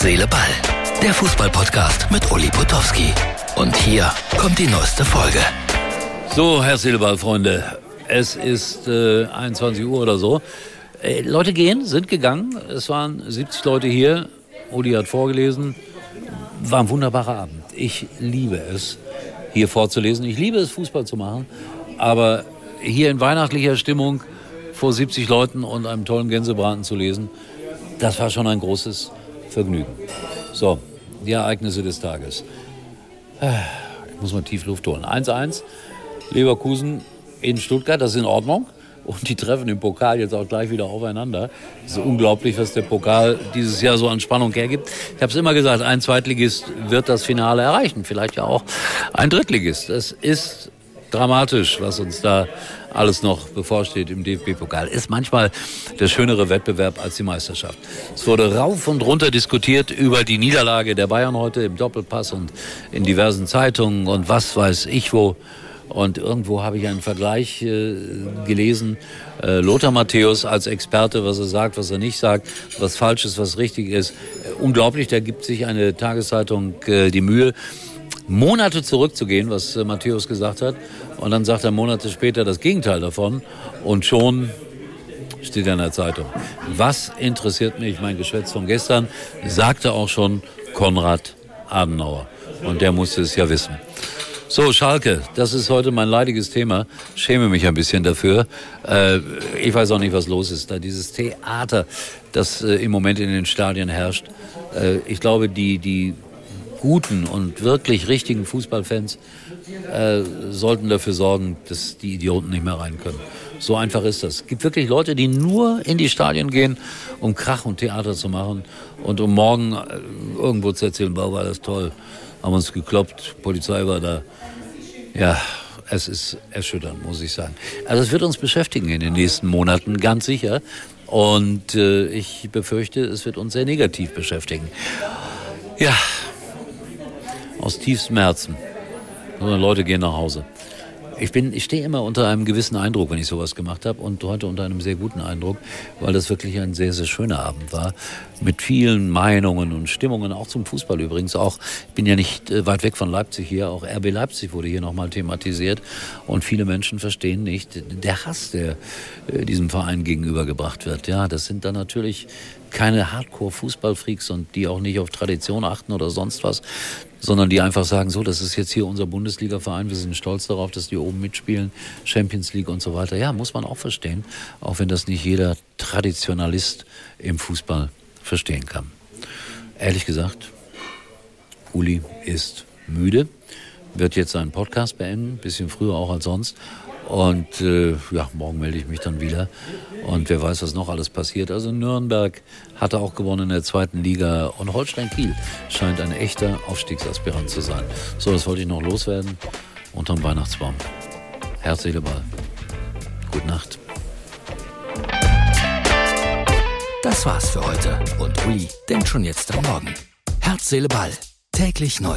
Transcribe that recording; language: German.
Seele, Ball. Der Fußballpodcast mit Uli Potowski. Und hier kommt die neueste Folge. So, Herr Seele, Ball, Freunde. Es ist äh, 21 Uhr oder so. Äh, Leute gehen, sind gegangen. Es waren 70 Leute hier. Uli hat vorgelesen. War ein wunderbarer Abend. Ich liebe es, hier vorzulesen. Ich liebe es, Fußball zu machen. Aber hier in weihnachtlicher Stimmung vor 70 Leuten und einem tollen Gänsebraten zu lesen, das war schon ein großes Vergnügen. So, die Ereignisse des Tages. Ich muss mal tief Luft holen. 1-1, Leverkusen in Stuttgart, das ist in Ordnung. Und die treffen im Pokal jetzt auch gleich wieder aufeinander. Es ist unglaublich, was der Pokal dieses Jahr so an Spannung hergibt. Ich habe es immer gesagt, ein Zweitligist wird das Finale erreichen. Vielleicht ja auch ein Drittligist. Es ist dramatisch, was uns da alles noch bevorsteht im DFB-Pokal. Ist manchmal der schönere Wettbewerb als die Meisterschaft. Es wurde rauf und runter diskutiert über die Niederlage der Bayern heute im Doppelpass und in diversen Zeitungen und was weiß ich wo. Und irgendwo habe ich einen Vergleich äh, gelesen. Äh, Lothar Matthäus als Experte, was er sagt, was er nicht sagt, was falsch ist, was richtig ist. Äh, unglaublich, da gibt sich eine Tageszeitung äh, die Mühe, Monate zurückzugehen, was äh, Matthäus gesagt hat. Und dann sagt er Monate später das Gegenteil davon. Und schon steht er in der Zeitung. Was interessiert mich? Mein Geschwätz von gestern sagte auch schon Konrad Adenauer. Und der musste es ja wissen. So, Schalke, das ist heute mein leidiges Thema. Schäme mich ein bisschen dafür. Äh, ich weiß auch nicht, was los ist. Da dieses Theater, das äh, im Moment in den Stadien herrscht. Äh, ich glaube, die, die guten und wirklich richtigen Fußballfans äh, sollten dafür sorgen, dass die Idioten nicht mehr rein können. So einfach ist das. Es gibt wirklich Leute, die nur in die Stadien gehen, um Krach und Theater zu machen und um morgen äh, irgendwo zu erzählen, wow, war das toll, haben uns gekloppt, Polizei war da. Ja, es ist erschütternd, muss ich sagen. Also es wird uns beschäftigen in den nächsten Monaten, ganz sicher. Und äh, ich befürchte, es wird uns sehr negativ beschäftigen. Ja, aus tiefstem Herzen. Sondern Leute gehen nach Hause. Ich, ich stehe immer unter einem gewissen Eindruck, wenn ich sowas gemacht habe und heute unter einem sehr guten Eindruck, weil das wirklich ein sehr, sehr schöner Abend war. Mit vielen Meinungen und Stimmungen, auch zum Fußball übrigens. Auch, ich bin ja nicht äh, weit weg von Leipzig hier, auch RB Leipzig wurde hier nochmal thematisiert. Und viele Menschen verstehen nicht der Hass, der äh, diesem Verein gegenübergebracht wird. Ja, das sind dann natürlich keine Hardcore-Fußballfreaks und die auch nicht auf Tradition achten oder sonst was, sondern die einfach sagen, so, das ist jetzt hier unser Bundesliga-Verein, wir sind stolz darauf, dass die oben mitspielen, Champions League und so weiter. Ja, muss man auch verstehen, auch wenn das nicht jeder Traditionalist im Fußball verstehen kann. Ehrlich gesagt, Uli ist müde, wird jetzt seinen Podcast beenden, bisschen früher auch als sonst und äh, ja, morgen melde ich mich dann wieder. Und wer weiß, was noch alles passiert. Also Nürnberg hatte auch gewonnen in der zweiten Liga. Und Holstein Kiel scheint ein echter Aufstiegsaspirant zu sein. So, das wollte ich noch loswerden. Unterm Weihnachtsbaum. Herz, Seele, Ball. Gute Nacht. Das war's für heute. Und Uli denkt schon jetzt am Morgen. Herz, Seele, Ball. Täglich neu.